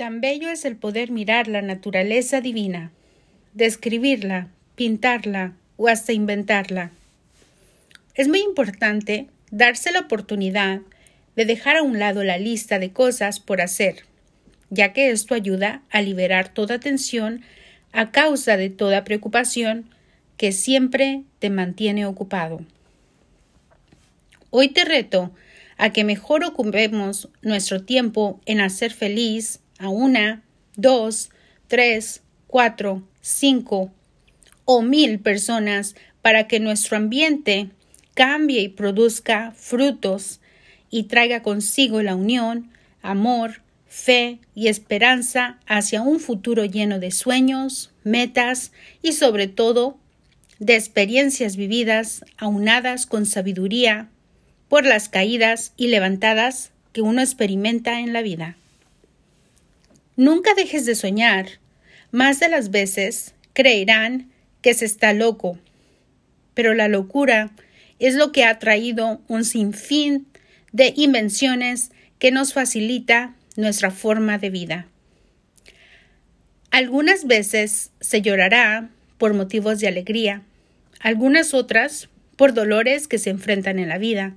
Tan bello es el poder mirar la naturaleza divina, describirla, pintarla o hasta inventarla. Es muy importante darse la oportunidad de dejar a un lado la lista de cosas por hacer, ya que esto ayuda a liberar toda tensión a causa de toda preocupación que siempre te mantiene ocupado. Hoy te reto a que mejor ocupemos nuestro tiempo en hacer feliz a una, dos, tres, cuatro, cinco o mil personas para que nuestro ambiente cambie y produzca frutos y traiga consigo la unión, amor, fe y esperanza hacia un futuro lleno de sueños, metas y sobre todo de experiencias vividas aunadas con sabiduría por las caídas y levantadas que uno experimenta en la vida. Nunca dejes de soñar. Más de las veces creerán que se está loco, pero la locura es lo que ha traído un sinfín de invenciones que nos facilita nuestra forma de vida. Algunas veces se llorará por motivos de alegría, algunas otras por dolores que se enfrentan en la vida.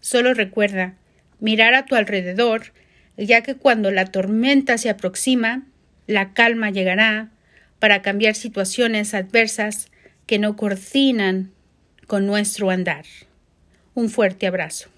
Solo recuerda mirar a tu alrededor, ya que cuando la tormenta se aproxima, la calma llegará para cambiar situaciones adversas que no coordinan con nuestro andar. Un fuerte abrazo.